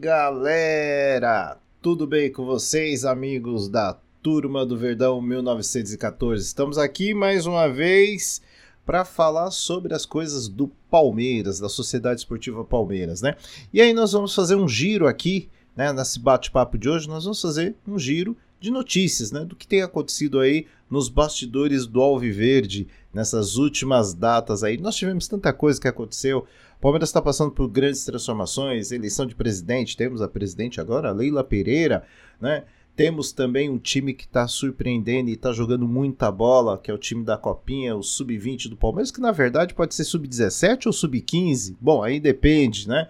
Galera? Tudo bem com vocês, amigos da Turma do Verdão 1914? Estamos aqui mais uma vez para falar sobre as coisas do Palmeiras, da Sociedade Esportiva Palmeiras, né? E aí nós vamos fazer um giro aqui, né, nesse bate-papo de hoje, nós vamos fazer um giro de notícias, né, do que tem acontecido aí nos bastidores do Alviverde nessas últimas datas aí. Nós tivemos tanta coisa que aconteceu. O Palmeiras está passando por grandes transformações, eleição de presidente, temos a presidente agora, Leila Pereira, né? Temos também um time que está surpreendendo e está jogando muita bola, que é o time da Copinha, o Sub-20 do Palmeiras, que na verdade pode ser Sub-17 ou Sub-15. Bom, aí depende, né?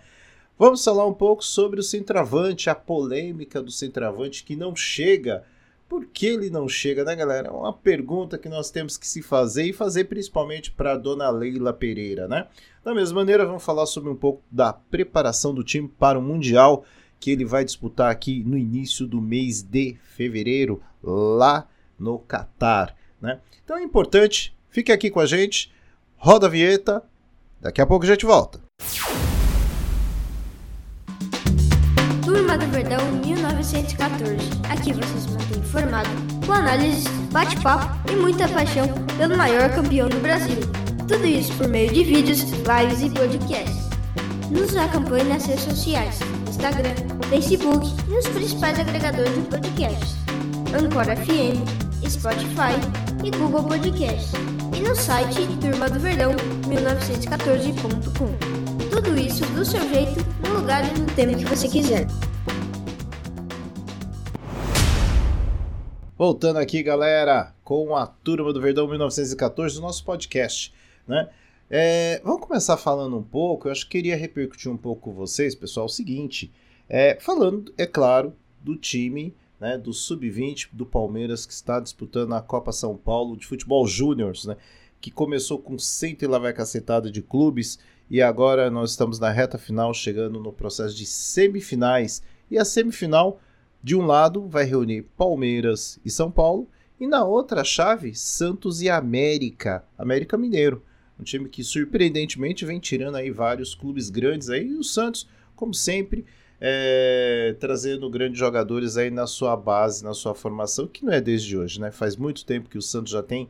Vamos falar um pouco sobre o centroavante, a polêmica do centroavante que não chega. Por que ele não chega, né, galera? É uma pergunta que nós temos que se fazer e fazer principalmente para a dona Leila Pereira, né? Da mesma maneira, vamos falar sobre um pouco da preparação do time para o Mundial que ele vai disputar aqui no início do mês de fevereiro, lá no Catar. Né? Então é importante, fique aqui com a gente, roda a vinheta, daqui a pouco a gente volta. Verdão 1914. Aqui você se mantém informado com análises, bate-papo e muita paixão pelo maior campeão do Brasil. Tudo isso por meio de vídeos, lives e podcasts. Nos acompanhe nas redes sociais Instagram, Facebook e nos principais agregadores de podcasts. Anchor FM, Spotify e Google Podcasts. E no site Turma do Verdão 1914.com. Tudo isso do seu jeito, no lugar e no tempo que você quiser. Voltando aqui, galera, com a Turma do Verdão 1914, o nosso podcast, né? É, vamos começar falando um pouco. Eu acho que queria repercutir um pouco com vocês, pessoal, o seguinte: é, falando, é claro, do time né, do Sub-20 do Palmeiras que está disputando a Copa São Paulo de Futebol Júnior, né, que começou com 100 e lá vai cacetada de clubes e agora nós estamos na reta final, chegando no processo de semifinais. E a semifinal, de um lado, vai reunir Palmeiras e São Paulo, e na outra chave, Santos e América, América Mineiro. Um time que surpreendentemente vem tirando aí vários clubes grandes aí, e o Santos, como sempre, é, trazendo grandes jogadores aí na sua base, na sua formação, que não é desde hoje, né? Faz muito tempo que o Santos já tem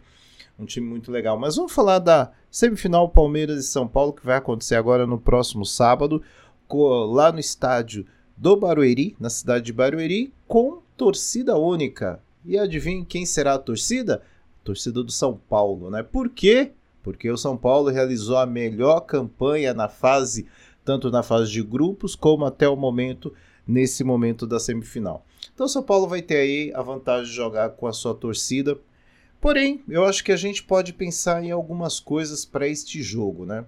um time muito legal. Mas vamos falar da semifinal Palmeiras e São Paulo, que vai acontecer agora no próximo sábado, lá no estádio do Barueri, na cidade de Barueri, com torcida única. E adivinhe quem será a torcida? A torcida do São Paulo, né? Por quê? porque o São Paulo realizou a melhor campanha na fase, tanto na fase de grupos como até o momento, nesse momento da semifinal. Então o São Paulo vai ter aí a vantagem de jogar com a sua torcida. Porém, eu acho que a gente pode pensar em algumas coisas para este jogo, né?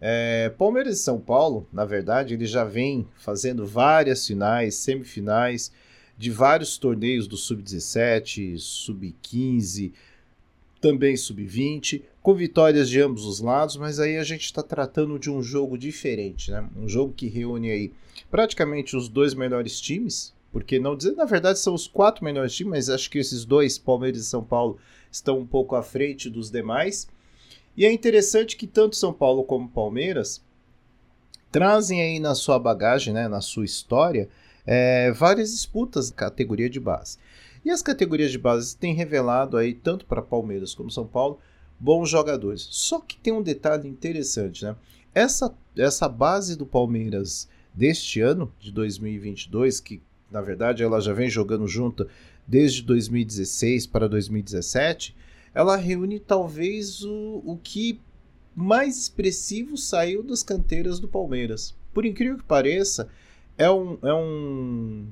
É, Palmeiras e São Paulo, na verdade, ele já vem fazendo várias finais, semifinais de vários torneios do Sub-17, Sub-15, também sub-20, com vitórias de ambos os lados, mas aí a gente está tratando de um jogo diferente, né? Um jogo que reúne aí praticamente os dois melhores times, porque não dizer, na verdade são os quatro melhores times, mas acho que esses dois, Palmeiras e São Paulo, estão um pouco à frente dos demais. E é interessante que tanto São Paulo como Palmeiras trazem aí na sua bagagem, né, na sua história, é, várias disputas categoria de base. E as categorias de base têm revelado aí, tanto para Palmeiras como São Paulo, bons jogadores. Só que tem um detalhe interessante, né? Essa, essa base do Palmeiras deste ano, de 2022, que na verdade ela já vem jogando junto desde 2016 para 2017, ela reúne talvez o, o que mais expressivo saiu das canteiras do Palmeiras. Por incrível que pareça, é um, é um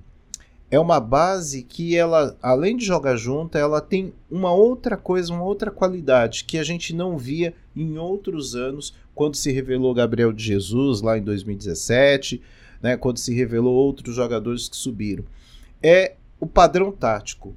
é uma base que ela, além de jogar junta, ela tem uma outra coisa, uma outra qualidade que a gente não via em outros anos, quando se revelou Gabriel de Jesus lá em 2017, né, quando se revelou outros jogadores que subiram. É o padrão tático.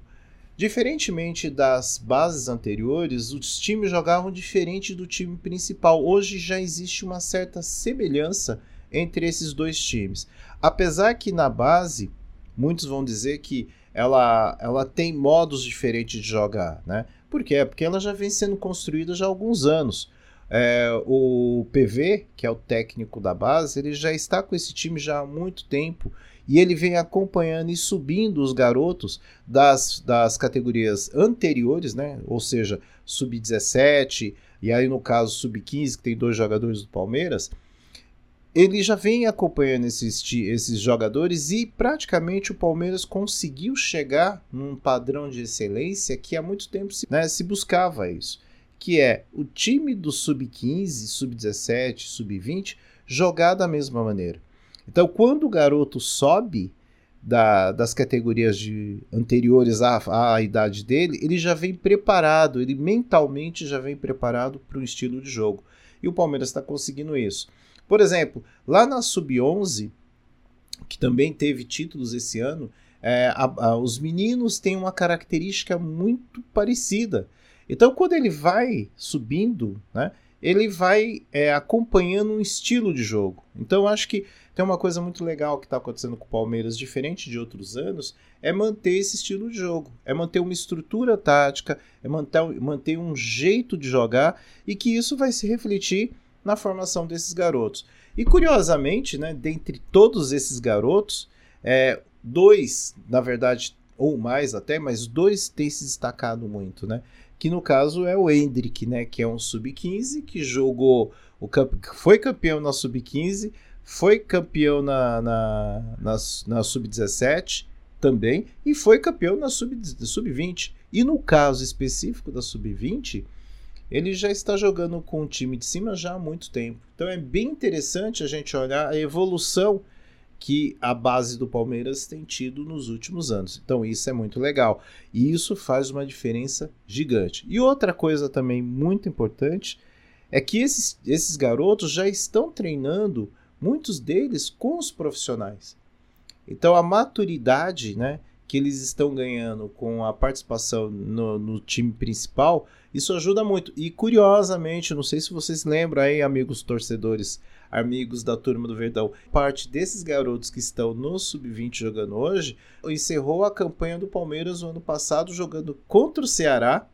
Diferentemente das bases anteriores, os times jogavam diferente do time principal. Hoje já existe uma certa semelhança entre esses dois times. Apesar que na base muitos vão dizer que ela, ela tem modos diferentes de jogar, né? Por quê? Porque ela já vem sendo construída já há alguns anos. é, o PV, que é o técnico da base, ele já está com esse time já há muito tempo e ele vem acompanhando e subindo os garotos das, das categorias anteriores, né? ou seja, sub-17, e aí no caso sub-15, que tem dois jogadores do Palmeiras, ele já vem acompanhando esses, esses jogadores e praticamente o Palmeiras conseguiu chegar num padrão de excelência que há muito tempo se, né, se buscava isso, que é o time do sub-15, sub-17, sub-20 jogar da mesma maneira. Então, quando o garoto sobe da, das categorias de, anteriores à, à idade dele, ele já vem preparado, ele mentalmente já vem preparado para o estilo de jogo. E o Palmeiras está conseguindo isso. Por exemplo, lá na Sub-11, que também teve títulos esse ano, é, a, a, os meninos têm uma característica muito parecida. Então, quando ele vai subindo, né, ele vai é, acompanhando um estilo de jogo. Então, acho que tem uma coisa muito legal que está acontecendo com o Palmeiras, diferente de outros anos, é manter esse estilo de jogo, é manter uma estrutura tática, é manter, manter um jeito de jogar e que isso vai se refletir na formação desses garotos. E curiosamente, né, dentre todos esses garotos, é, dois, na verdade, ou mais até, mas dois têm se destacado muito, né? Que no caso é o Hendrick, né? Que é um sub-15 que jogou o foi campeão na sub-15, foi campeão na, na, na, na sub-17 também e foi campeão na sub-20. Sub e no caso específico da sub-20, ele já está jogando com o time de cima já há muito tempo. Então é bem interessante a gente olhar a evolução que a base do Palmeiras tem tido nos últimos anos. Então isso é muito legal. E isso faz uma diferença gigante. E outra coisa também muito importante é que esses, esses garotos já estão treinando muitos deles com os profissionais. Então a maturidade né, que eles estão ganhando com a participação no, no, time principal, isso ajuda muito. E curiosamente, não sei se vocês lembram aí, amigos torcedores, amigos da turma do Verdão, parte desses garotos que estão no Sub-20 jogando hoje, encerrou a campanha do Palmeiras no ano passado jogando contra o Ceará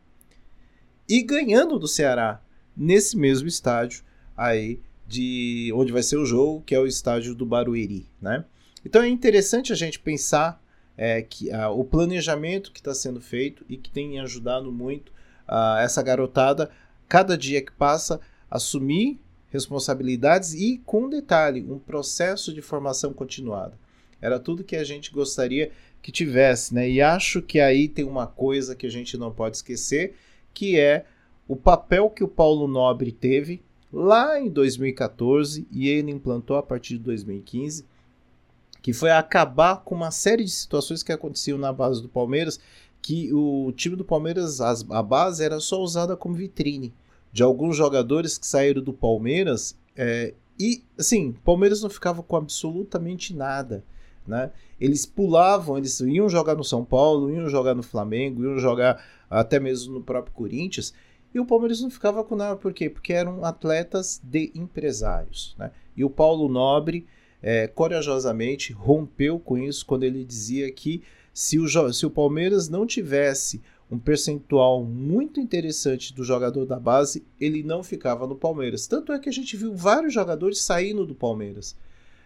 e ganhando do Ceará nesse mesmo estádio aí de onde vai ser o jogo, que é o estádio do Barueri, né? Então é interessante a gente pensar é, que ah, o planejamento que está sendo feito e que tem ajudado muito ah, essa garotada, cada dia que passa, assumir responsabilidades e, com detalhe, um processo de formação continuada. Era tudo que a gente gostaria que tivesse, né? E acho que aí tem uma coisa que a gente não pode esquecer, que é o papel que o Paulo Nobre teve lá em 2014 e ele implantou a partir de 2015, que foi acabar com uma série de situações que aconteciam na base do Palmeiras, que o time do Palmeiras, a base era só usada como vitrine de alguns jogadores que saíram do Palmeiras é, e assim, Palmeiras não ficava com absolutamente nada. Né? Eles pulavam, eles iam jogar no São Paulo, iam jogar no Flamengo, iam jogar até mesmo no próprio Corinthians, e o Palmeiras não ficava com nada, por quê? Porque eram atletas de empresários. Né? E o Paulo Nobre, é, corajosamente, rompeu com isso quando ele dizia que se o, se o Palmeiras não tivesse um percentual muito interessante do jogador da base, ele não ficava no Palmeiras. Tanto é que a gente viu vários jogadores saindo do Palmeiras.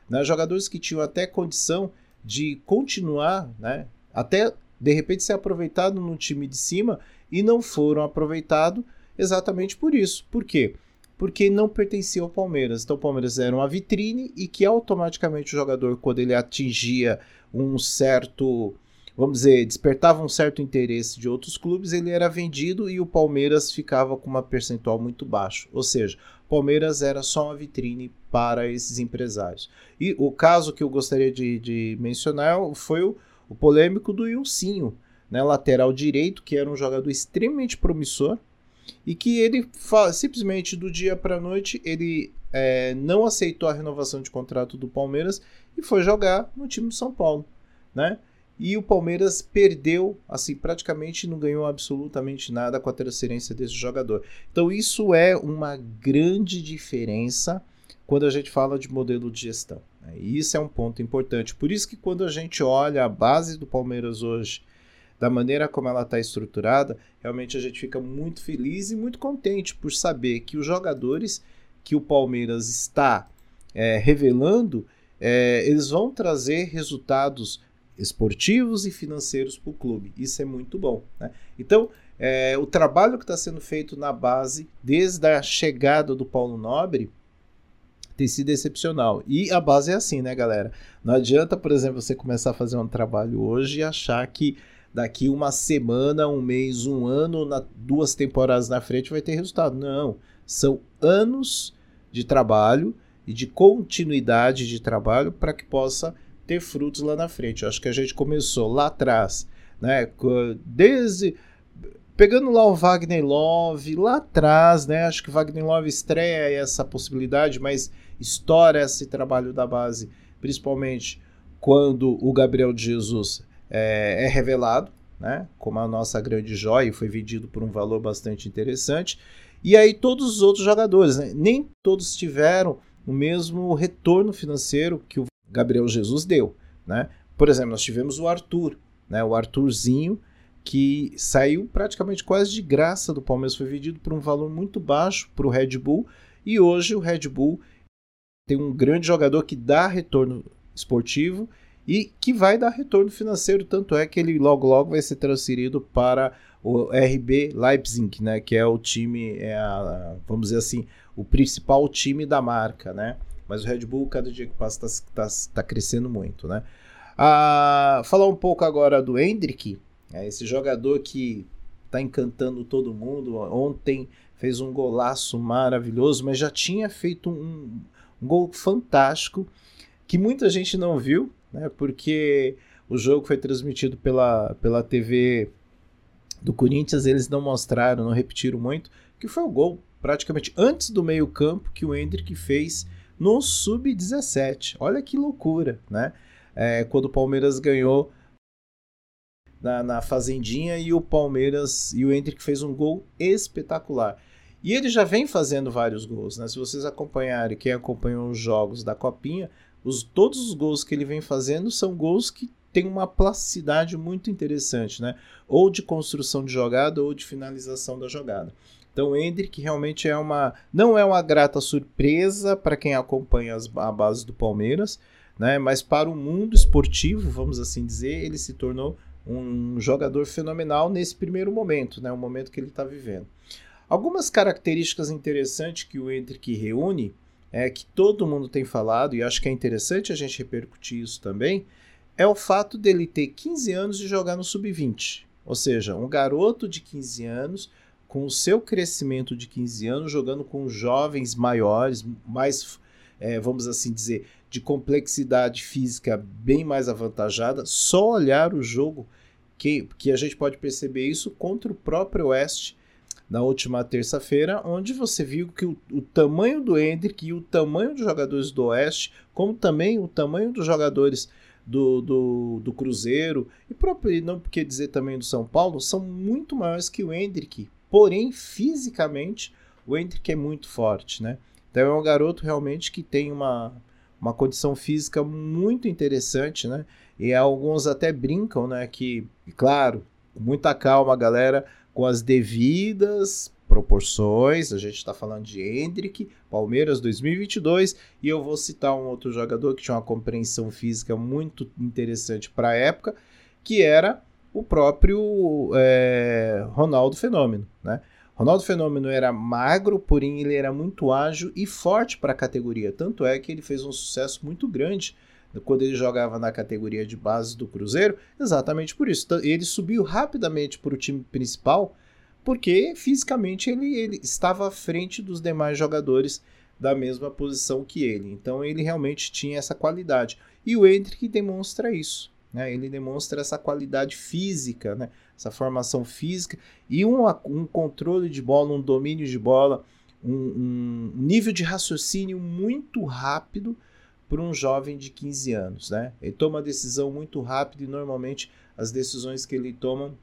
Né? Jogadores que tinham até condição de continuar, né? até de repente ser aproveitado no time de cima e não foram aproveitados exatamente por isso. Por quê? Porque não pertencia ao Palmeiras. Então o Palmeiras era uma vitrine e que automaticamente o jogador, quando ele atingia um certo, vamos dizer, despertava um certo interesse de outros clubes, ele era vendido e o Palmeiras ficava com uma percentual muito baixo. Ou seja, Palmeiras era só uma vitrine para esses empresários. E o caso que eu gostaria de, de mencionar foi o, o polêmico do Ilcinho né, lateral direito, que era um jogador extremamente promissor e que ele simplesmente do dia para a noite ele é, não aceitou a renovação de contrato do Palmeiras e foi jogar no time do São Paulo, né? E o Palmeiras perdeu, assim, praticamente não ganhou absolutamente nada com a transferência desse jogador. Então isso é uma grande diferença quando a gente fala de modelo de gestão. Né? E isso é um ponto importante. Por isso que quando a gente olha a base do Palmeiras hoje da maneira como ela está estruturada, realmente a gente fica muito feliz e muito contente por saber que os jogadores que o Palmeiras está é, revelando, é, eles vão trazer resultados esportivos e financeiros para o clube. Isso é muito bom. Né? Então, é, o trabalho que está sendo feito na base, desde a chegada do Paulo Nobre, tem sido excepcional. E a base é assim, né, galera? Não adianta, por exemplo, você começar a fazer um trabalho hoje e achar que daqui uma semana, um mês, um ano, na, duas temporadas na frente vai ter resultado. Não. São anos de trabalho e de continuidade de trabalho para que possa ter frutos lá na frente. Eu acho que a gente começou lá atrás, né? Desde pegando lá o Wagner Love lá atrás, né? Acho que Wagner Love estreia essa possibilidade, mas estoura esse trabalho da base, principalmente quando o Gabriel de Jesus é, é revelado, né? Como a nossa grande joia foi vendido por um valor bastante interessante. E aí todos os outros jogadores, né? nem todos tiveram o mesmo retorno financeiro que o Gabriel Jesus deu, né? Por exemplo, nós tivemos o Arthur, né? O Arthurzinho que saiu praticamente quase de graça do Palmeiras, foi vendido por um valor muito baixo para o Red Bull e hoje o Red Bull tem um grande jogador que dá retorno esportivo e que vai dar retorno financeiro, tanto é que ele logo logo vai ser transferido para o RB Leipzig, né, que é o time, é a, vamos dizer assim, o principal time da marca, né? Mas o Red Bull, cada dia que passa, está tá, tá crescendo muito, né? Ah, falar um pouco agora do Hendrick, é esse jogador que está encantando todo mundo. Ontem fez um golaço maravilhoso, mas já tinha feito um, um gol fantástico que muita gente não viu, né? Porque o jogo foi transmitido pela, pela TV do Corinthians, eles não mostraram, não repetiram muito, que foi o gol praticamente antes do meio-campo que o Hendrick fez no sub-17. Olha que loucura, né? É, quando o Palmeiras ganhou na, na Fazendinha e o Palmeiras e o Hendrick fez um gol espetacular. E ele já vem fazendo vários gols, né? Se vocês acompanharem, quem acompanhou os jogos da Copinha, os, todos os gols que ele vem fazendo são gols que têm uma plasticidade muito interessante, né? Ou de construção de jogada ou de finalização da jogada. Então o Hendrick realmente é uma não é uma grata surpresa para quem acompanha as, a base do Palmeiras, né? Mas para o mundo esportivo, vamos assim dizer, ele se tornou um jogador fenomenal nesse primeiro momento, né? O momento que ele está vivendo. Algumas características interessantes que o Hendrick reúne é que todo mundo tem falado e acho que é interessante a gente repercutir isso também é o fato dele ter 15 anos de jogar no sub-20. Ou seja, um garoto de 15 anos com o seu crescimento de 15 anos, jogando com jovens maiores, mais, é, vamos assim dizer, de complexidade física bem mais avantajada, só olhar o jogo que, que a gente pode perceber isso contra o próprio Oeste na última terça-feira, onde você viu que o, o, tamanho do Hendrick e o tamanho dos jogadores do Oeste, como também o tamanho dos jogadores do, do, do Cruzeiro, e próprio, não porque dizer também do São Paulo, são muito maiores que o Hendrick, Porém, fisicamente, o Hendrick é muito forte, né? Então é um garoto realmente que tem uma, uma condição física muito interessante, né? E alguns até brincam, né? Que, claro, muita calma, galera, com as devidas proporções. A gente está falando de Hendrick, Palmeiras 2022, e eu vou citar um outro jogador que tinha uma compreensão física muito interessante para a época, que era o próprio é, Ronaldo Fenômeno, né? Ronaldo Fenômeno era magro, porém ele era muito ágil e forte para a categoria. Tanto é que ele fez um sucesso muito grande quando ele jogava na categoria de base do Cruzeiro, exatamente por isso. Ele subiu rapidamente para o time principal, porque fisicamente ele, ele estava à frente dos demais jogadores da mesma posição que ele. Então ele realmente tinha essa qualidade. E o Hendrick demonstra isso. Né? Ele demonstra essa qualidade física, né? essa formação física e um, um controle de bola, um domínio de bola, um, um nível de raciocínio muito rápido para um jovem de 15 anos. Né? Ele toma uma decisão muito rápida e normalmente as decisões que ele toma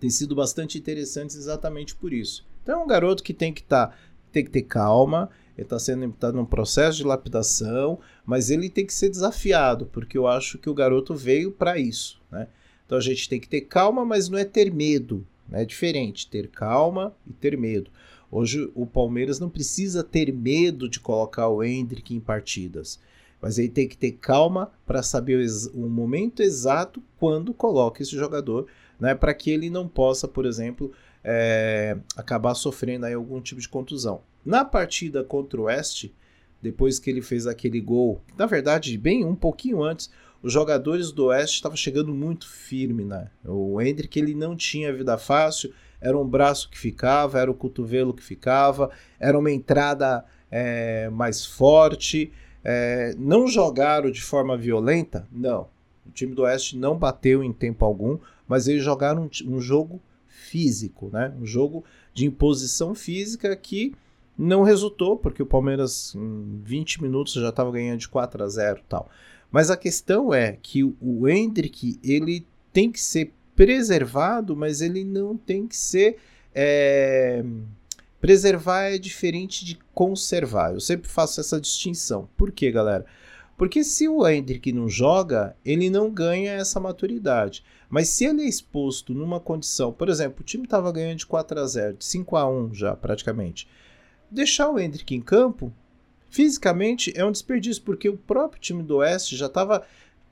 têm sido bastante interessantes exatamente por isso. Então é um garoto que tem que tá, tem que ter calma, ele está sendo tá num processo de lapidação, mas ele tem que ser desafiado, porque eu acho que o garoto veio para isso. Né? Então a gente tem que ter calma, mas não é ter medo. Né? É diferente ter calma e ter medo. Hoje o Palmeiras não precisa ter medo de colocar o Hendrick em partidas. Mas ele tem que ter calma para saber o, momento exato quando coloca esse jogador, né, para que ele não possa, por exemplo, é, acabar sofrendo aí algum tipo de contusão. Na partida contra o Oeste, depois que ele fez aquele gol, na verdade, bem um pouquinho antes, os jogadores do Oeste estavam chegando muito firme, né? O Hendrick ele não tinha vida fácil, era um braço que ficava, era o cotovelo que ficava, era uma entrada é, mais forte. É, não jogaram de forma violenta? Não. O time do Oeste não bateu em tempo algum, mas eles jogaram um, um jogo físico, né? Um jogo de imposição física que não resultou, porque o Palmeiras em 20 minutos já estava ganhando de 4 a 0 tal. Mas a questão é que o Hendrick ele tem que ser preservado, mas ele não tem que ser é, Preservar é diferente de conservar. Eu sempre faço essa distinção. Por quê, galera? Porque se o Hendrick não joga, ele não ganha essa maturidade. Mas se ele é exposto numa condição, por exemplo, o time estava ganhando de 4 a 0, de 5 a 1 já praticamente. Deixar o Hendrick em campo, fisicamente é um desperdício, porque o próprio time do Oeste já estava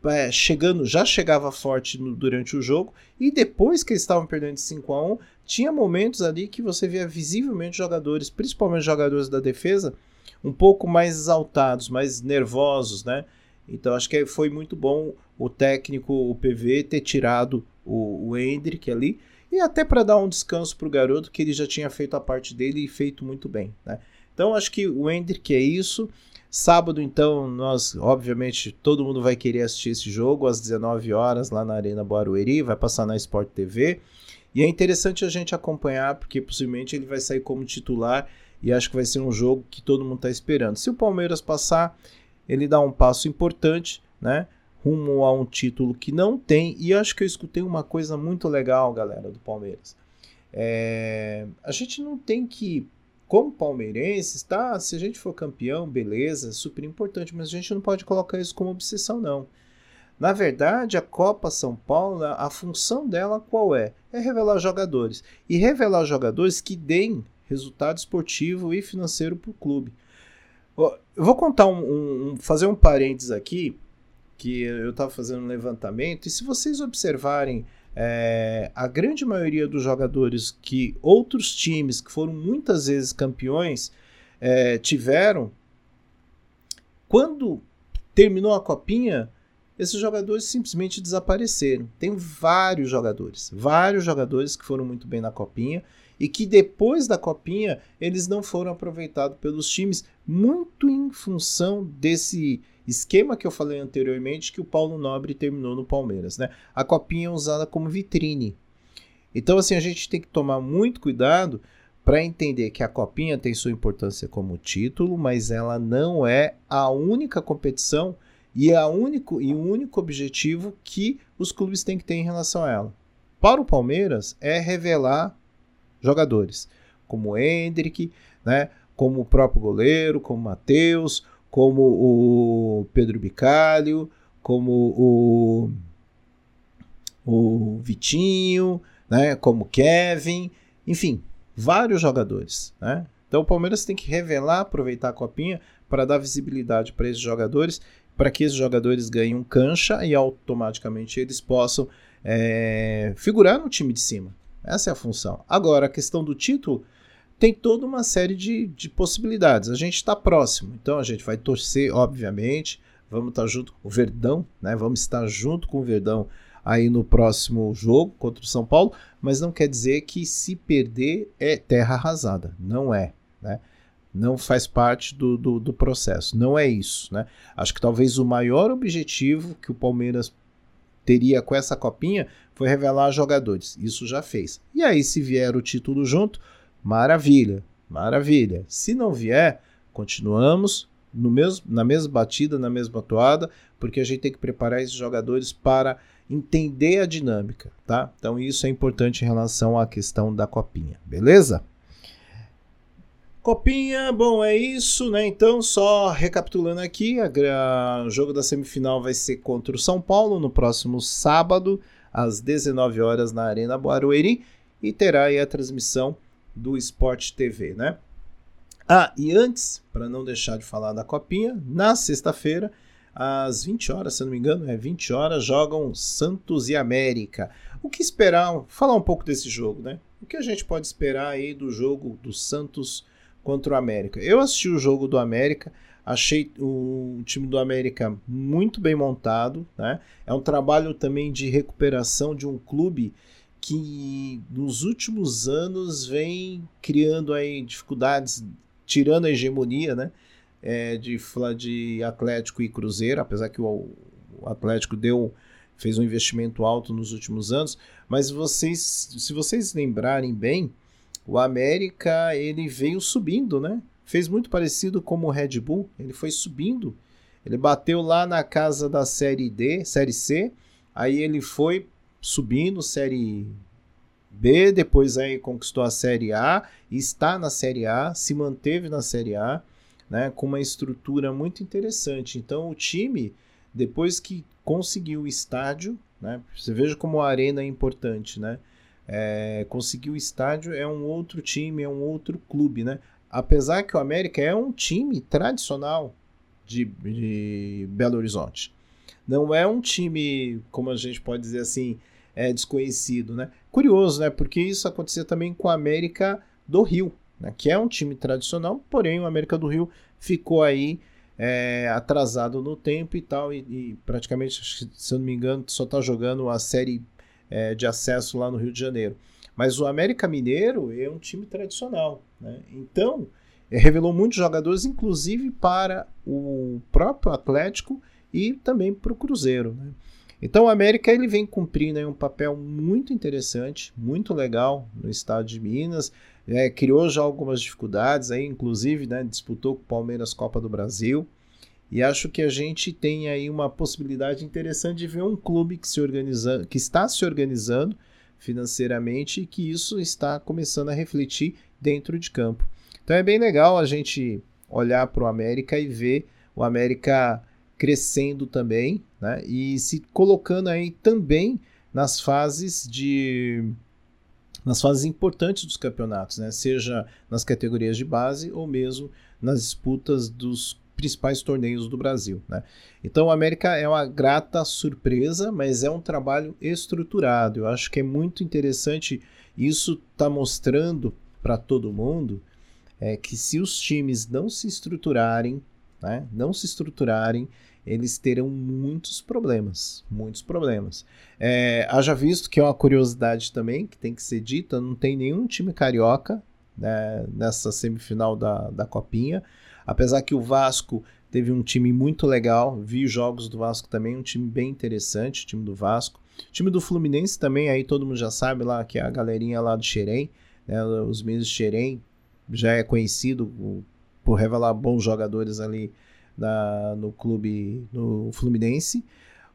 é, chegando, já chegava forte no, durante o jogo, e depois que eles estavam perdendo de 5 a 1 tinha momentos ali que você via visivelmente jogadores, principalmente jogadores da defesa, um pouco mais exaltados, mais nervosos, né? Então acho que foi muito bom o técnico, o PV, ter tirado o, o Hendrick ali, e até para dar um descanso para o garoto, que ele já tinha feito a parte dele e feito muito bem, né? Então acho que o Hendrick é isso. Sábado, então, nós, obviamente, todo mundo vai querer assistir esse jogo às 19 horas lá na Arena Barueri, vai passar na Sport TV. E é interessante a gente acompanhar, porque possivelmente ele vai sair como titular e acho que vai ser um jogo que todo mundo está esperando. Se o Palmeiras passar, ele dá um passo importante, né? Rumo a um título que não tem. E acho que eu escutei uma coisa muito legal, galera, do Palmeiras. É... A gente não tem que como palmeirenses, tá? Se a gente for campeão, beleza, super importante, mas a gente não pode colocar isso como obsessão, não. Na verdade, a Copa São Paulo, a função dela qual é? É revelar jogadores. E revelar jogadores que deem resultado esportivo e financeiro para o clube. Eu vou contar um, um, fazer um parênteses aqui, que eu estava fazendo um levantamento, e se vocês observarem é, a grande maioria dos jogadores que outros times que foram muitas vezes campeões é, tiveram, quando terminou a copinha, esses jogadores simplesmente desapareceram. Tem vários jogadores, vários jogadores que foram muito bem na copinha e que depois da copinha eles não foram aproveitados pelos times muito em função desse Esquema que eu falei anteriormente que o Paulo Nobre terminou no Palmeiras, né? A copinha é usada como vitrine. Então, assim, a gente tem que tomar muito cuidado para entender que a copinha tem sua importância como título, mas ela não é a única competição e, é a único, e o único objetivo que os clubes têm que ter em relação a ela. Para o Palmeiras, é revelar jogadores, como Hendrick, né, como o próprio goleiro, como Matheus, como o Pedro Bicalho, como o, o Vitinho, né, como Kevin, enfim, vários jogadores. Né? Então o Palmeiras tem que revelar, aproveitar a copinha para dar visibilidade para esses jogadores, para que esses jogadores ganhem um cancha e automaticamente eles possam é, figurar no time de cima. Essa é a função. Agora, a questão do título tem toda uma série de, de possibilidades. A gente está próximo, então a gente vai torcer, obviamente. Vamos estar tá junto com o Verdão, né? Vamos estar junto com o Verdão aí no próximo jogo contra o São Paulo, mas não quer dizer que se perder é terra arrasada. Não é, né? Não faz parte do, do, do processo. Não é isso, né? Acho que talvez o maior objetivo que o Palmeiras teria com essa copinha foi revelar jogadores. Isso já fez. E aí, se vier o título junto, Maravilha, maravilha. Se não vier, continuamos no mesmo, na mesma batida, na mesma toada, porque a gente tem que preparar esses jogadores para entender a dinâmica, tá? Então isso é importante em relação à questão da copinha, beleza? Copinha, bom, é isso, né? Então, só recapitulando aqui, o jogo da semifinal vai ser contra o São Paulo no próximo sábado, às 19 horas na Arena Barueri e terá aí a transmissão do Sport TV, né? Ah, e antes, para não deixar de falar da copinha, na sexta-feira, às 20 horas, se não me engano, é 20 horas, jogam Santos e América. O que esperar? Falar um pouco desse jogo, né? O que a gente pode esperar aí do jogo do Santos contra o América? Eu assisti o jogo do América, achei o time do América muito bem montado, né? É um trabalho também de recuperação de um clube que nos últimos anos vem criando aí dificuldades tirando a hegemonia né, é, de, de Atlético e Cruzeiro, apesar que o, o Atlético deu fez um investimento alto nos últimos anos, mas vocês, se vocês lembrarem bem, o América ele veio subindo, né? Fez muito parecido como o Red Bull, ele foi subindo. Ele bateu lá na casa da série D, série C, aí ele foi subindo, série B, depois aí conquistou a Série A, está na Série A, se manteve na Série A, né, com uma estrutura muito interessante. Então o time, depois que conseguiu o estádio, né, você veja como a arena é importante, né? É, conseguiu o estádio é um outro time, é um outro clube, né? Apesar que o América é um time tradicional de, de Belo Horizonte. Não é um time, como a gente pode dizer assim, é, desconhecido, né? Curioso, né? Porque isso acontecia também com a América do Rio, né? que é um time tradicional, porém o América do Rio ficou aí é, atrasado no tempo e tal, e, e, praticamente, se eu não me engano, só está jogando a série é, de acesso lá no Rio de Janeiro. Mas o América Mineiro é um time tradicional, né? Então, é, revelou muitos jogadores, inclusive para o próprio Atlético e também para o Cruzeiro. Né? Então o América ele vem cumprindo um papel muito interessante, muito legal no estado de Minas. É, criou já algumas dificuldades, aí, inclusive né, disputou com o Palmeiras Copa do Brasil. E acho que a gente tem aí uma possibilidade interessante de ver um clube que, se organiza, que está se organizando financeiramente e que isso está começando a refletir dentro de campo. Então é bem legal a gente olhar para o América e ver o América crescendo também, né? E se colocando aí também nas fases de nas fases importantes dos campeonatos, né? Seja nas categorias de base ou mesmo nas disputas dos principais torneios do Brasil, né? Então o América é uma grata surpresa, mas é um trabalho estruturado. Eu acho que é muito interessante isso tá mostrando para todo mundo é que se os times não se estruturarem, né? Não se estruturarem, eles terão muitos problemas, muitos problemas. É, haja visto que é uma curiosidade também, que tem que ser dita, não tem nenhum time carioca né, nessa semifinal da, da Copinha, apesar que o Vasco teve um time muito legal, vi os jogos do Vasco também, um time bem interessante, o time do Vasco. O time do Fluminense também, aí todo mundo já sabe lá que é a galerinha lá do Xerém, né, os meninos de Xerém, já é conhecido por revelar bons jogadores ali na, no clube no Fluminense.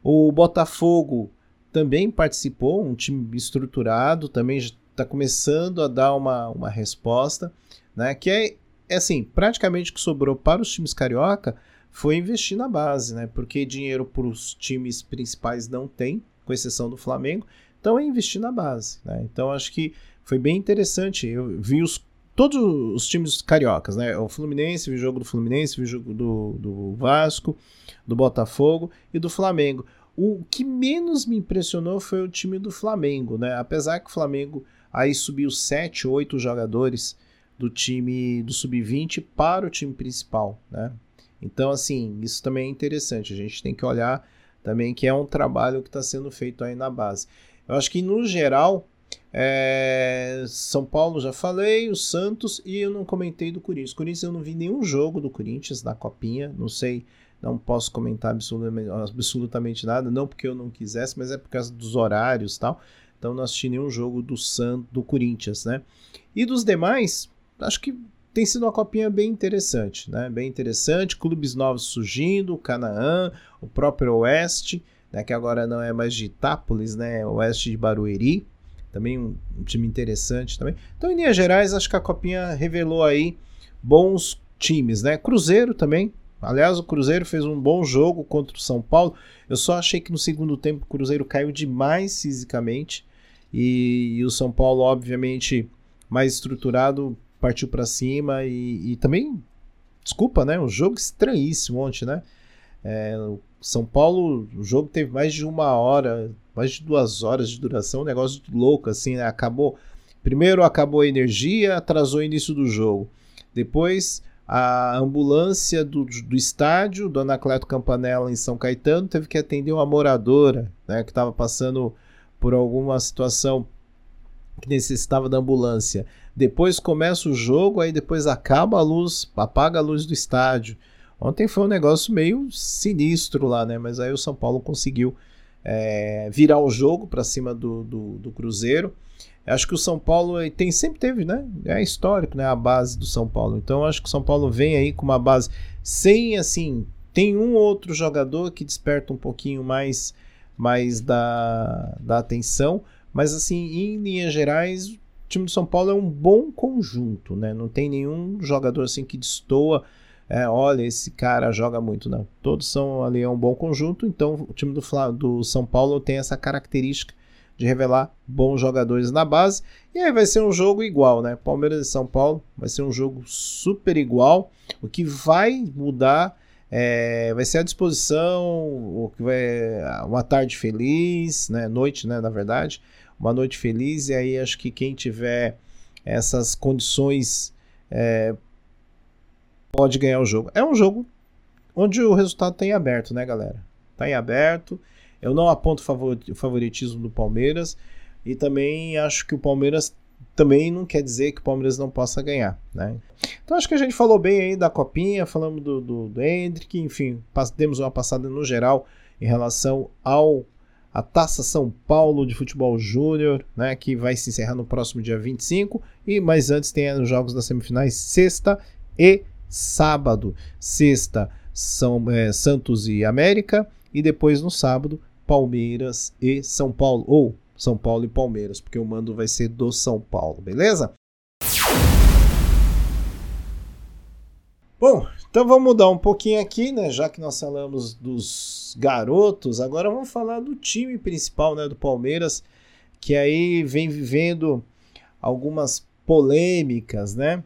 O Botafogo também participou, um time estruturado, também está começando a dar uma, uma resposta, né? Que é, é assim, praticamente o que sobrou para os times carioca foi investir na base, né? Porque dinheiro para os times principais não tem, com exceção do Flamengo, então é investir na base, né? Então acho que foi bem interessante. Eu vi os todos os times cariocas, né? O Fluminense, vi jogo do Fluminense, vi jogo do, do Vasco, do Botafogo e do Flamengo. O que menos me impressionou foi o time do Flamengo, né? Apesar que o Flamengo aí subiu 7, 8 jogadores do time do sub-20 para o time principal, né? Então, assim, isso também é interessante. A gente tem que olhar também que é um trabalho que está sendo feito aí na base. Eu acho que, no geral, é, São Paulo já falei, o Santos e eu não comentei do Corinthians. Corinthians eu não vi nenhum jogo do Corinthians na copinha, não sei, não posso comentar absolutamente, absolutamente nada, não porque eu não quisesse, mas é por causa dos horários tal. Então não assisti nenhum jogo do Santos, do Corinthians, né? E dos demais, acho que tem sido uma copinha bem interessante, né? Bem interessante, clubes novos surgindo, o Canaã, o próprio Oeste, né? que agora não é mais de Itápolis, né? Oeste de Barueri também um, time interessante também. Então, em linhas gerais, acho que a Copinha revelou aí bons times, né? Cruzeiro também, Aliás, o Cruzeiro fez um bom jogo contra o São Paulo. Eu só achei que no segundo tempo o Cruzeiro caiu demais fisicamente. E, e o São Paulo, obviamente, mais estruturado, partiu para cima. E, e, também, desculpa, né? Um jogo estranhíssimo ontem, né? É, São Paulo, o jogo teve mais de uma hora, mais de duas horas de duração, um negócio louco, assim, né? Acabou. Primeiro acabou a energia, atrasou o início do jogo. Depois a ambulância do, do estádio, Dona Cleto Campanella em São Caetano, teve que atender uma moradora né, que estava passando por alguma situação que necessitava da ambulância. Depois começa o jogo, aí depois acaba a luz, apaga a luz do estádio. Ontem foi um negócio meio sinistro lá, né? Mas aí o São Paulo conseguiu é, virar o jogo para cima do, do, do Cruzeiro. Acho que o São Paulo tem sempre teve, né? É histórico, né? A base do São Paulo. Então acho que o São Paulo vem aí com uma base sem assim, tem um outro jogador que desperta um pouquinho mais mais da, da atenção, mas assim, em linhas gerais, o time do São Paulo é um bom conjunto, né? Não tem nenhum jogador assim que destoa é, olha, esse cara joga muito, não. Todos são ali é um bom conjunto, então o time do, do São Paulo tem essa característica de revelar bons jogadores na base. E aí vai ser um jogo igual, né? Palmeiras e São Paulo vai ser um jogo super igual. O que vai mudar é, vai ser a disposição, o que vai uma tarde feliz, né? Noite, né? Na verdade, uma noite feliz. E aí acho que quem tiver essas condições é, pode ganhar o jogo. É um jogo onde o resultado tem tá aberto, né, galera? Tá em aberto. Eu não aponto o favoritismo do Palmeiras e também acho que o Palmeiras também não quer dizer que o Palmeiras não possa ganhar, né? Então acho que a gente falou bem aí da copinha, falamos do, do, do Hendrick, enfim, demos uma passada no geral em relação ao a Taça São Paulo de Futebol Júnior, né, que vai se encerrar no próximo dia 25, e mas antes tem os jogos das semifinais sexta e sábado. Sexta são é, Santos e América e depois no sábado Palmeiras e São Paulo. Ou São Paulo e Palmeiras, porque o mando vai ser do São Paulo, beleza? Bom, então vamos mudar um pouquinho aqui, né? Já que nós falamos dos garotos, agora vamos falar do time principal, né? Do Palmeiras, que aí vem vivendo algumas polêmicas, né?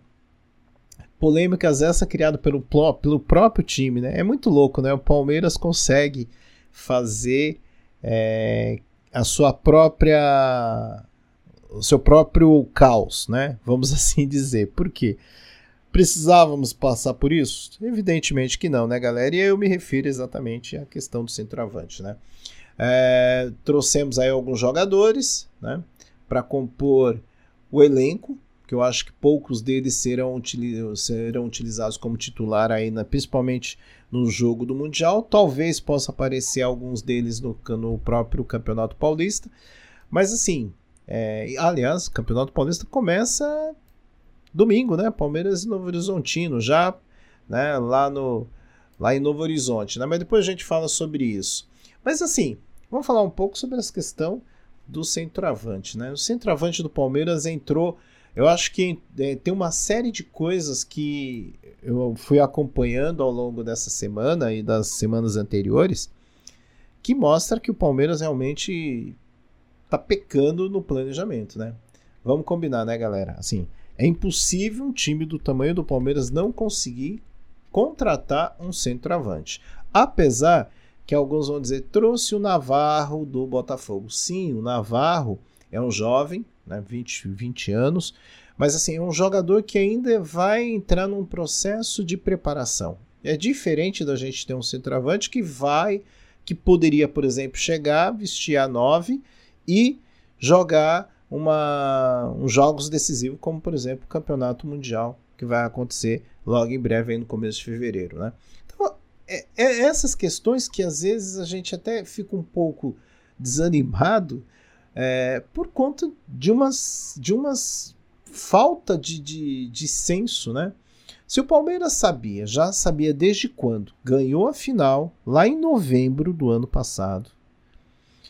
Polêmicas essa criada pelo, pelo próprio time, né? É muito louco, né? O Palmeiras consegue fazer é, a sua própria o seu próprio caos, né? Vamos assim dizer. Por quê? Precisávamos passar por isso? Evidentemente que não, né, galera? E eu me refiro exatamente à questão do centroavante, né? É, trouxemos aí alguns jogadores, né, para compor o elenco, que eu acho que poucos deles serão, serão utilizados como titular aí, na, principalmente no jogo do Mundial. Talvez possa aparecer alguns deles no, no próprio Campeonato Paulista. Mas assim, é, aliás, o Campeonato Paulista começa domingo, né? Palmeiras e Novo Horizontino, já né, lá, no, lá em Novo Horizonte. Né? Mas depois a gente fala sobre isso. Mas assim, vamos falar um pouco sobre essa questão do centroavante. Né? O centroavante do Palmeiras entrou eu acho que é, tem uma série de coisas que eu fui acompanhando ao longo dessa semana e das semanas anteriores que mostra que o Palmeiras realmente tá pecando no planejamento, né? Vamos combinar, né, galera? Assim, é impossível um time do tamanho do Palmeiras não conseguir contratar um centroavante. Apesar que alguns vão dizer, trouxe o Navarro do Botafogo. Sim, o Navarro é um jovem, né, 20, 20 anos, mas assim, é um jogador que ainda vai entrar num processo de preparação. É diferente da gente ter um centroavante que vai, que poderia, por exemplo, chegar, vestir a 9 e jogar uma, uns jogos decisivos, como por exemplo o Campeonato Mundial, que vai acontecer logo em breve, aí no começo de fevereiro. Né? Então, é, é essas questões que às vezes a gente até fica um pouco desanimado é, por conta de umas, de umas falta de, de, de senso, né? Se o Palmeiras sabia, já sabia desde quando, ganhou a final lá em novembro do ano passado,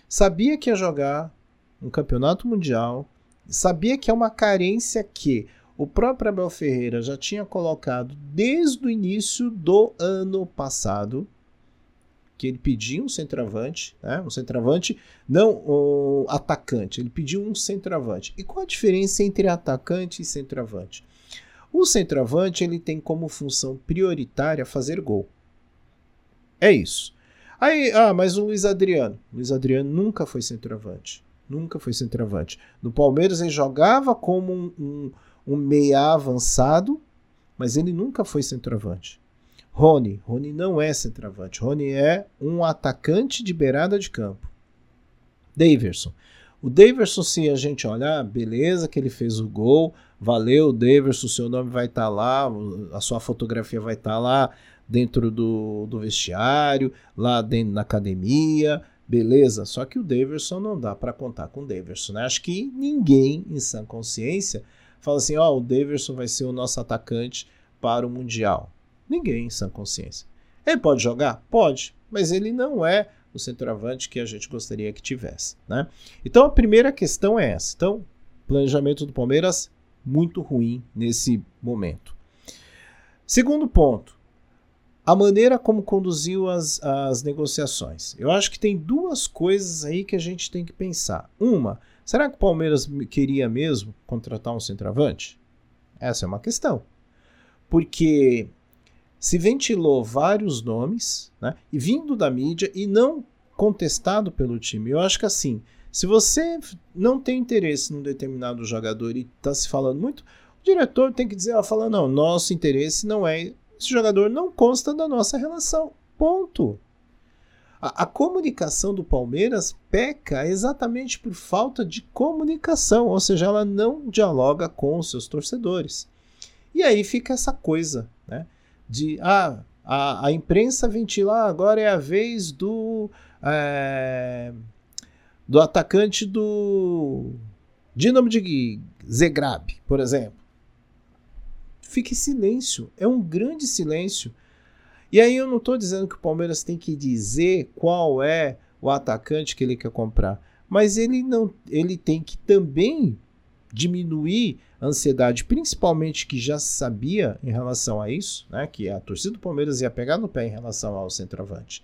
sabia que ia jogar um campeonato mundial, sabia que é uma carência que o próprio Abel Ferreira já tinha colocado desde o início do ano passado que ele pediu um centroavante, né? um centroavante, não um atacante, ele pediu um centroavante. E qual a diferença entre atacante e centroavante? O centroavante ele tem como função prioritária fazer gol. É isso. Aí, ah, mas o Luiz Adriano. Luiz Adriano nunca foi centroavante. Nunca foi centroavante. No Palmeiras ele jogava como um, um, um meia avançado, mas ele nunca foi centroavante. Rony. Rony não é centroavante. Rony é um atacante de beirada de campo. Daverson. O Daverson, se a gente olhar, beleza que ele fez o gol, valeu, Daverson, seu nome vai estar tá lá, a sua fotografia vai estar tá lá dentro do, do vestiário, lá dentro da academia, beleza. Só que o Daverson não dá para contar com o Daverson, né? Acho que ninguém em sã consciência fala assim, ó, oh, o Daverson vai ser o nosso atacante para o Mundial. Ninguém em sã consciência. Ele pode jogar? Pode, mas ele não é o centroavante que a gente gostaria que tivesse. Né? Então a primeira questão é essa. Então, planejamento do Palmeiras muito ruim nesse momento. Segundo ponto, a maneira como conduziu as, as negociações. Eu acho que tem duas coisas aí que a gente tem que pensar. Uma, será que o Palmeiras queria mesmo contratar um centroavante? Essa é uma questão. Porque se ventilou vários nomes, né, e vindo da mídia e não contestado pelo time. Eu acho que assim, se você não tem interesse num determinado jogador e está se falando muito, o diretor tem que dizer, ó, fala, não, nosso interesse não é esse jogador não consta da nossa relação. Ponto. A, a, comunicação do Palmeiras peca exatamente por falta de comunicação, ou seja, ela não dialoga com os seus torcedores. E aí fica essa coisa, né? De ah, a, a imprensa ventilar ah, agora é a vez do é, do atacante do Dinamo de Zagreb, por exemplo. Fique silêncio, é um grande silêncio. E aí eu não estou dizendo que o Palmeiras tem que dizer qual é o atacante que ele quer comprar, mas ele não, ele tem que também diminuir a ansiedade, principalmente que já sabia em relação a isso, né, que a torcida do Palmeiras ia pegar no pé em relação ao centroavante.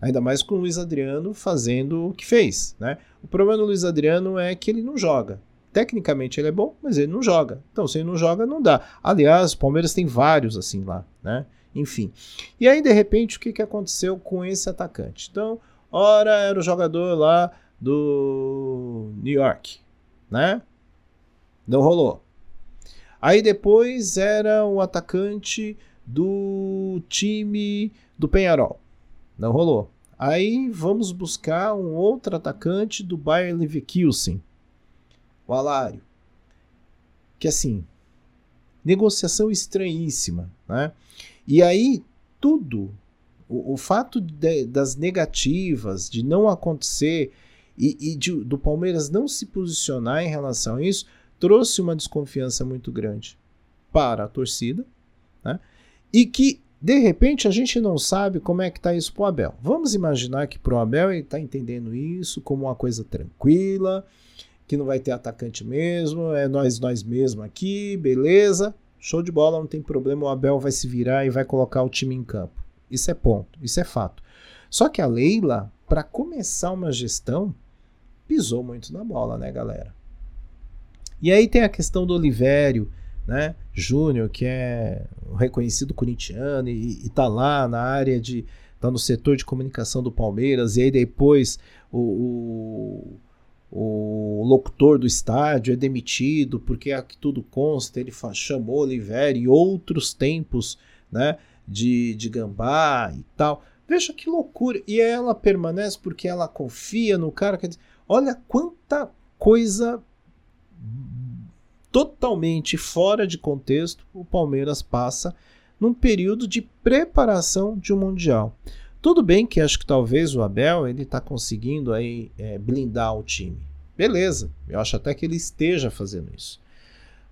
Ainda mais com o Luiz Adriano fazendo o que fez. Né? O problema do Luiz Adriano é que ele não joga. Tecnicamente ele é bom, mas ele não joga. Então, se ele não joga, não dá. Aliás, o Palmeiras tem vários assim lá, né? Enfim. E aí, de repente, o que, que aconteceu com esse atacante? Então, ora era o jogador lá do New York, né? Não rolou. Aí depois era o atacante do time do Penharol. Não rolou. Aí vamos buscar um outro atacante do Bayer Leverkusen. O Alário. Que assim, negociação estranhíssima, né? E aí tudo, o, o fato de, das negativas, de não acontecer e, e de, do Palmeiras não se posicionar em relação a isso, trouxe uma desconfiança muito grande para a torcida, né? E que de repente a gente não sabe como é que está isso para o Abel. Vamos imaginar que para o Abel ele está entendendo isso como uma coisa tranquila, que não vai ter atacante mesmo, é nós nós mesmo aqui, beleza, show de bola, não tem problema, o Abel vai se virar e vai colocar o time em campo. Isso é ponto, isso é fato. Só que a Leila, para começar uma gestão, pisou muito na bola, né, galera? E aí tem a questão do Olivério, né, Júnior, que é um reconhecido corintiano e, está lá na área de. tá no setor de comunicação do Palmeiras, e aí depois o, o, o locutor do estádio é demitido, porque aqui tudo consta, ele chamou Olivério e outros tempos né, de, de gambá e tal. Veja que loucura. E ela permanece porque ela confia no cara. Quer dizer, olha quanta coisa totalmente fora de contexto, o Palmeiras passa num período de preparação de um mundial. Tudo bem que acho que talvez o Abel ele está conseguindo aí é, blindar o time. Beleza, eu acho até que ele esteja fazendo isso.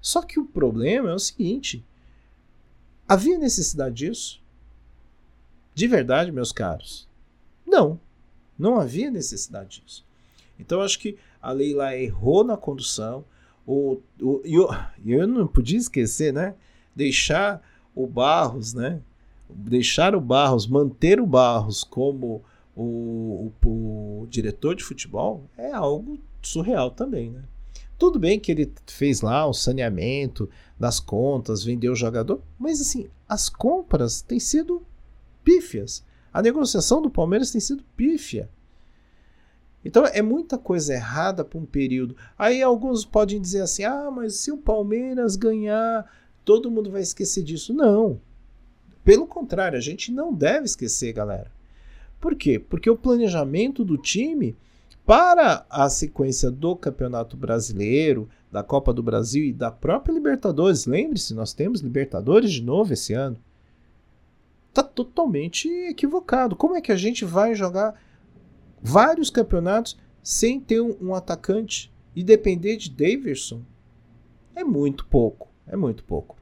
Só que o problema é o seguinte: havia necessidade disso? De verdade, meus caros? Não, não havia necessidade disso. Então acho que a Leila errou na condução, o, o, eu, eu não podia esquecer, né? Deixar o Barros, né? Deixar o Barros, manter o Barros como o, o, o diretor de futebol é algo surreal também, né? Tudo bem que ele fez lá o saneamento das contas, vendeu o jogador, mas assim, as compras têm sido pífias. A negociação do Palmeiras tem sido pífia. Então é muita coisa errada para um período. Aí alguns podem dizer assim: ah, mas se o Palmeiras ganhar, todo mundo vai esquecer disso. Não. Pelo contrário, a gente não deve esquecer, galera. Por quê? Porque o planejamento do time para a sequência do Campeonato Brasileiro, da Copa do Brasil e da própria Libertadores. Lembre-se, nós temos Libertadores de novo esse ano. Está totalmente equivocado. Como é que a gente vai jogar vários campeonatos sem ter um, um atacante e depender de Davidson? É muito pouco. É muito pouco.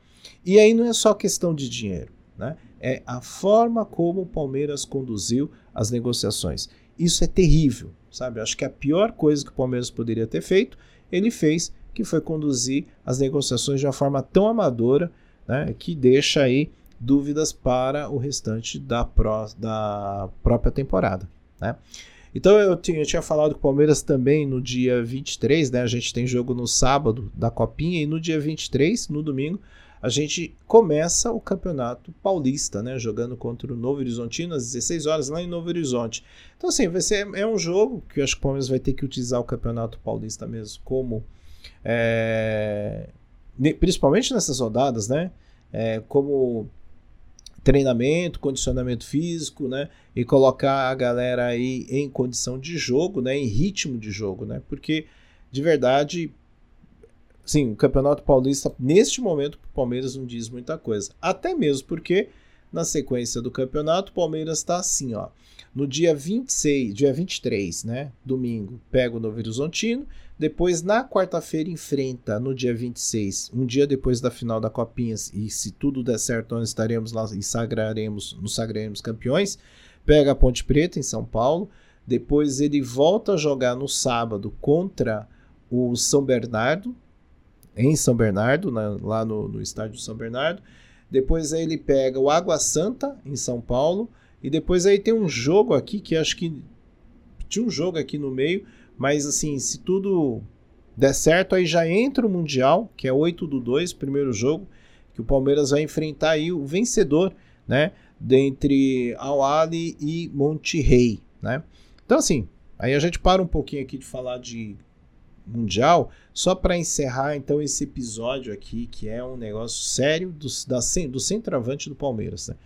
E aí não é só questão de dinheiro, né? É a forma como o Palmeiras conduziu as negociações. Isso é terrível, sabe? Acho que a pior coisa que o Palmeiras poderia ter feito, ele fez, que foi conduzir as negociações de uma forma tão amadora, né, que deixa aí dúvidas para o restante da, pró da própria temporada, né? Então eu tinha, eu tinha falado com o Palmeiras também no dia 23, né? A gente tem jogo no sábado da Copinha e no dia 23, no domingo, a gente começa o Campeonato Paulista, né? Jogando contra o Novo Horizontino às 16 horas lá em Novo Horizonte. Então, assim, vai ser, é um jogo que eu acho que o Palmeiras vai ter que utilizar o Campeonato Paulista mesmo como. É, principalmente nessas rodadas, né? É, como treinamento, condicionamento físico, né? E colocar a galera aí em condição de jogo, né? Em ritmo de jogo, né? Porque de verdade Sim, o Campeonato Paulista, neste momento, o Palmeiras não diz muita coisa. Até mesmo porque, na sequência do campeonato, o Palmeiras está assim, ó. No dia 26, dia 23, né? Domingo, pega o Novo Horizontino. Depois, na quarta-feira, enfrenta no dia 26, um dia depois da final da Copinha, e se tudo der certo, nós estaremos lá e sagraremos, nos sagraremos campeões. Pega a Ponte Preta em São Paulo. Depois ele volta a jogar no sábado contra o São Bernardo, em São Bernardo, na, lá no, no estádio São Bernardo. Depois ele pega o Água Santa, em São Paulo. E depois aí tem um jogo aqui que acho que tinha um jogo aqui no meio, mas assim, se tudo der certo, aí já entra o Mundial, que é 8 do 2, primeiro jogo, que o Palmeiras vai enfrentar aí o vencedor, né, dentre Al-Ali e Monterrey, né? Então assim, aí a gente para um pouquinho aqui de falar de mundial, só para encerrar então esse episódio aqui, que é um negócio sério do, da, do centroavante do Palmeiras. Né?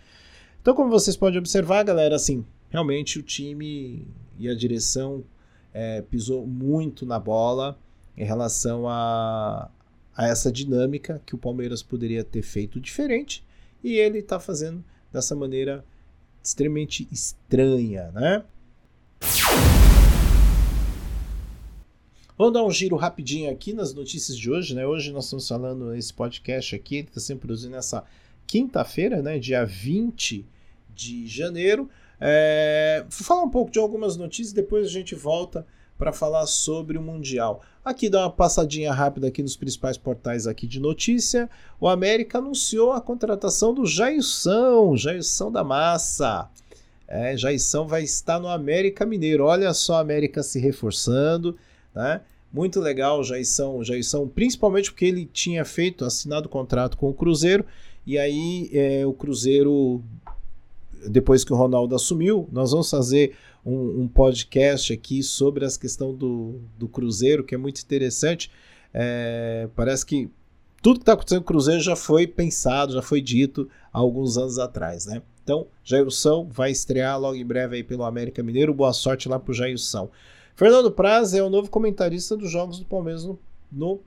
Então, como vocês podem observar, galera, assim, realmente o time e a direção é, pisou muito na bola em relação a, a essa dinâmica que o Palmeiras poderia ter feito diferente e ele está fazendo dessa maneira extremamente estranha, né? Vamos dar um giro rapidinho aqui nas notícias de hoje, né? Hoje nós estamos falando esse podcast aqui, ele está sendo produzido nessa quinta-feira, né? Dia 20 de janeiro. É... Vou falar um pouco de algumas notícias, depois a gente volta para falar sobre o Mundial. Aqui dá uma passadinha rápida aqui nos principais portais aqui de notícia. O América anunciou a contratação do Jailson, Jailson da Massa. É, Jailson vai estar no América Mineiro. Olha só a América se reforçando. Né? Muito legal, Jairson, Jairson, principalmente porque ele tinha feito, assinado contrato com o Cruzeiro, e aí é, o Cruzeiro, depois que o Ronaldo assumiu, nós vamos fazer um, um podcast aqui sobre as questão do, do Cruzeiro, que é muito interessante. É, parece que tudo que está acontecendo no Cruzeiro já foi pensado, já foi dito há alguns anos atrás, né? Então, Jailson vai estrear logo em breve aí pelo América Mineiro. Boa sorte lá pro Jailson. Fernando Praz é o novo comentarista dos jogos do Palmeiras no, no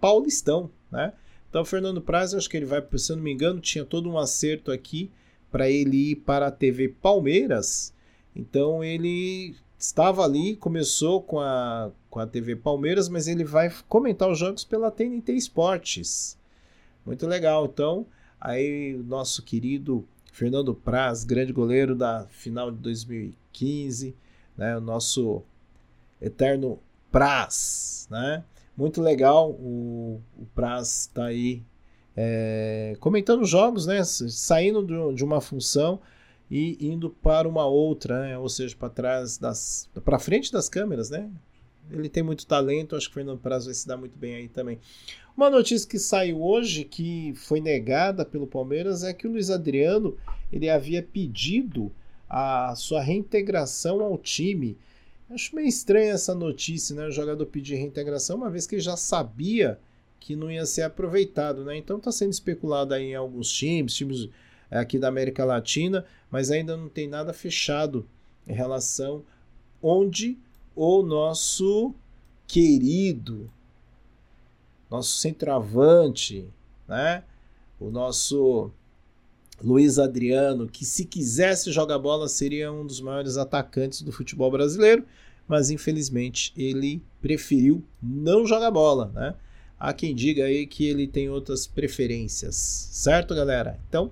Paulistão, né? Então, Fernando Praz, acho que ele vai, se eu não me engano, tinha todo um acerto aqui para ele ir para a TV Palmeiras. Então, ele estava ali, começou com a, com a TV Palmeiras, mas ele vai comentar os jogos pela TNT Esportes. Muito legal. Então, aí o nosso querido Fernando Praz, grande goleiro da final de 2015, né? O nosso eterno Praz, né? muito legal. O, o Praz está aí é, comentando jogos, né? Saindo de, uma função e indo para uma outra, né? Ou seja, para trás das, para frente das câmeras, né? Ele tem muito talento, acho que o Fernando Praz vai se dar muito bem aí também. Uma notícia que saiu hoje, que foi negada pelo Palmeiras, é que o Luiz Adriano ele havia pedido a sua reintegração ao time. Acho meio estranha essa notícia, né? O jogador pedir reintegração, uma vez que ele já sabia que não ia ser aproveitado, né? Então está sendo especulado aí em alguns times, times é, aqui da América Latina, mas ainda não tem nada fechado em relação onde o nosso querido, nosso centroavante, né? O nosso Luiz Adriano, que se quisesse jogar bola seria um dos maiores atacantes do futebol brasileiro, mas infelizmente ele preferiu não jogar bola, né? Há quem diga aí que ele tem outras preferências, certo, galera? Então,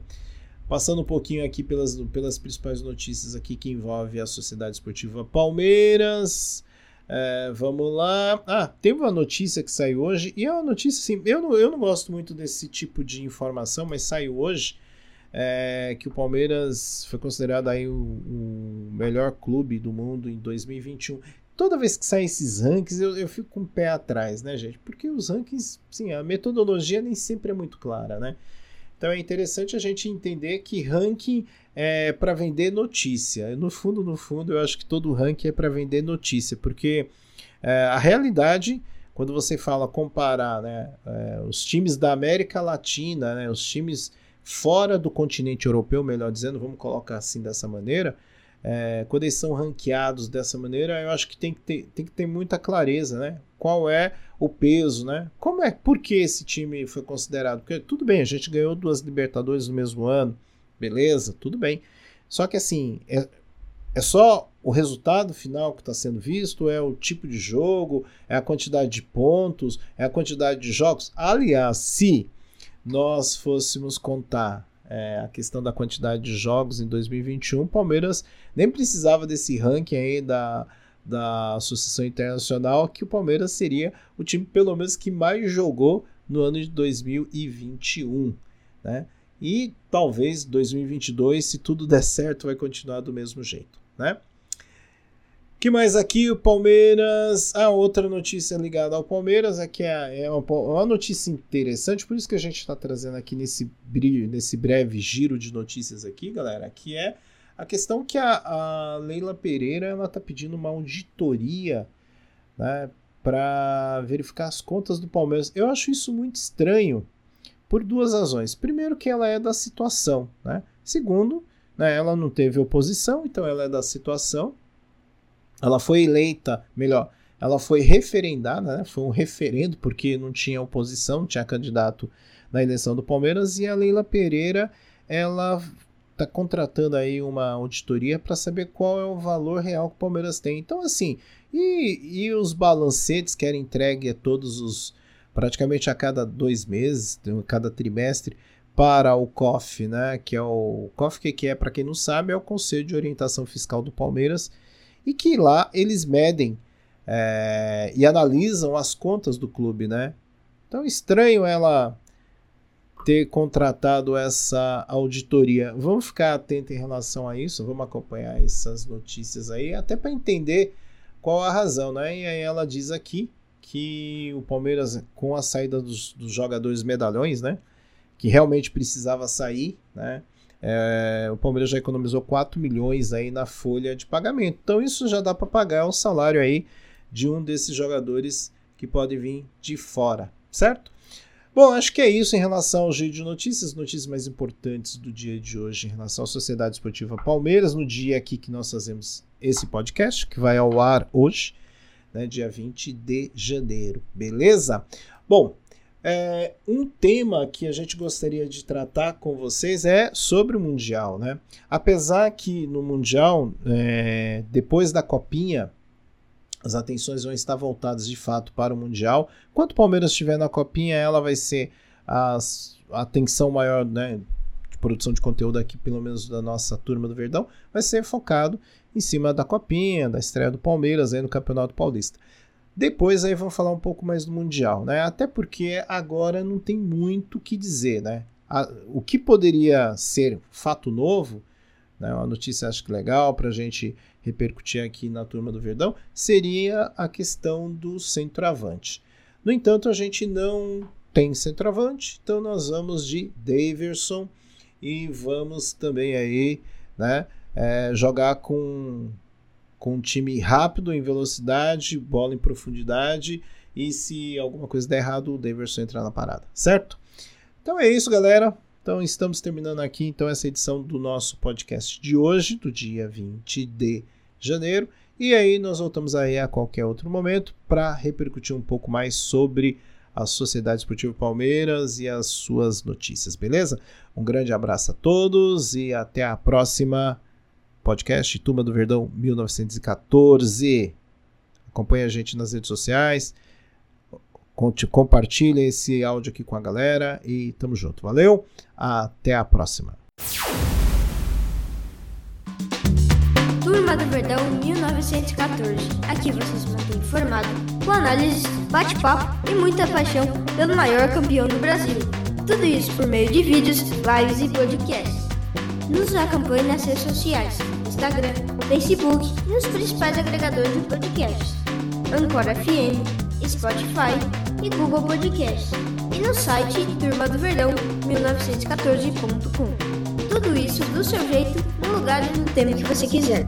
passando um pouquinho aqui pelas, pelas principais notícias aqui que envolve a Sociedade Esportiva Palmeiras. É, vamos lá. Ah, tem uma notícia que saiu hoje, e é uma notícia assim, eu não, eu não gosto muito desse tipo de informação, mas saiu hoje é, que o Palmeiras foi considerado aí o, o, melhor clube do mundo em 2021. Toda vez que saem esses rankings, eu, eu fico com o pé atrás, né, gente? Porque os rankings, sim, a metodologia nem sempre é muito clara, né? Então é interessante a gente entender que ranking é para vender notícia. No fundo, no fundo, eu acho que todo ranking é para vender notícia, porque é, a realidade, quando você fala comparar né, é, os times da América Latina, né, os times fora do continente europeu, melhor dizendo, vamos colocar assim dessa maneira, é, quando eles são ranqueados dessa maneira, eu acho que tem que, ter, tem que ter muita clareza, né? Qual é o peso, né? Como é, por que esse time foi considerado? Porque tudo bem, a gente ganhou duas Libertadores no mesmo ano, beleza, tudo bem. Só que assim, é, é só o resultado final que está sendo visto, é o tipo de jogo, é a quantidade de pontos, é a quantidade de jogos. Aliás, se nós fôssemos contar é, a questão da quantidade de jogos em 2021, o Palmeiras nem precisava desse ranking aí da, da Associação Internacional, que o Palmeiras seria o time, pelo menos, que mais jogou no ano de 2021. Né? E talvez 2022, se tudo der certo, vai continuar do mesmo jeito. Né? que mais aqui? O Palmeiras. A ah, outra notícia ligada ao Palmeiras é que é, é uma, uma, notícia interessante, por isso que a gente está trazendo aqui nesse, nesse breve giro de notícias aqui, galera, que é a questão que a, a Leila Pereira ela está pedindo uma auditoria né, para verificar as contas do Palmeiras. Eu acho isso muito estranho por duas razões. Primeiro, que ela é da situação. Né? Segundo, né, ela não teve oposição, então ela é da situação. Ela foi eleita, melhor, ela foi referendada, né? foi um referendo, porque não tinha oposição, não tinha candidato na eleição do Palmeiras, e a Leila Pereira, ela está contratando aí uma auditoria para saber qual é o valor real que o Palmeiras tem. Então, assim, e, e os balancetes que era entregue a todos os, praticamente a cada dois meses, a cada trimestre, para o COF, né? Que é o COF, que, que é, para quem não sabe, é o Conselho de Orientação Fiscal do Palmeiras, e que lá eles medem é, e analisam as contas do clube, né? Então estranho ela ter contratado essa auditoria. Vamos ficar atento em relação a isso, vamos acompanhar essas notícias aí, até para entender qual a razão, né? E aí ela diz aqui que o Palmeiras, com a saída dos, dos jogadores medalhões, né? Que realmente precisava sair, né? É, o Palmeiras já economizou 4 milhões aí na folha de pagamento. Então isso já dá para pagar o salário aí de um desses jogadores que pode vir de fora, certo? Bom, acho que é isso em relação ao giro de notícias, notícias mais importantes do dia de hoje em relação à Sociedade Esportiva Palmeiras, no dia aqui que nós fazemos esse podcast, que vai ao ar hoje, né, dia 20 de janeiro, beleza? Bom, é, um tema que a gente gostaria de tratar com vocês é sobre o Mundial, né? Apesar que no Mundial, é, depois da Copinha, as atenções vão estar voltadas de fato para o Mundial. Quando o Palmeiras estiver na Copinha, ela vai ser a, a atenção maior, né? De produção de conteúdo aqui, pelo menos da nossa turma do Verdão, vai ser focado em cima da Copinha, da estreia do Palmeiras aí no Campeonato Paulista. Depois aí vamos falar um pouco mais do Mundial, né? Até porque agora não tem muito o que dizer, né? A, o que poderia ser fato novo, né, uma notícia acho que legal para a gente repercutir aqui na turma do Verdão, seria a questão do centroavante. No entanto, a gente não tem centroavante, então nós vamos de Daverson e vamos também aí, né, é, jogar com com um time rápido em velocidade, bola em profundidade e se alguma coisa der errado, o Daverson entra na parada, certo? Então é isso, galera. Então estamos terminando aqui então essa edição do nosso podcast de hoje, do dia 20 de janeiro, e aí nós voltamos aí a qualquer outro momento para repercutir um pouco mais sobre a Sociedade Esportiva Palmeiras e as suas notícias, beleza? Um grande abraço a todos e até a próxima podcast Turma do Verdão 1914. Acompanhe a gente nas redes sociais. Compartilhe esse áudio aqui com a galera e tamo junto. Valeu, até a próxima. Turma do Verdão 1914. Aqui vocês mantêm informado com análises, bate-papo e muita paixão pelo maior campeão do Brasil. Tudo isso por meio de vídeos, lives e podcasts. Nos acompanhe nas redes sociais, Instagram, Facebook e nos principais agregadores de podcasts. Anchor FM, Spotify e Google Podcasts. E no site Turma do Verdão 1914.com. Tudo isso do seu jeito, no lugar e no tempo que você quiser.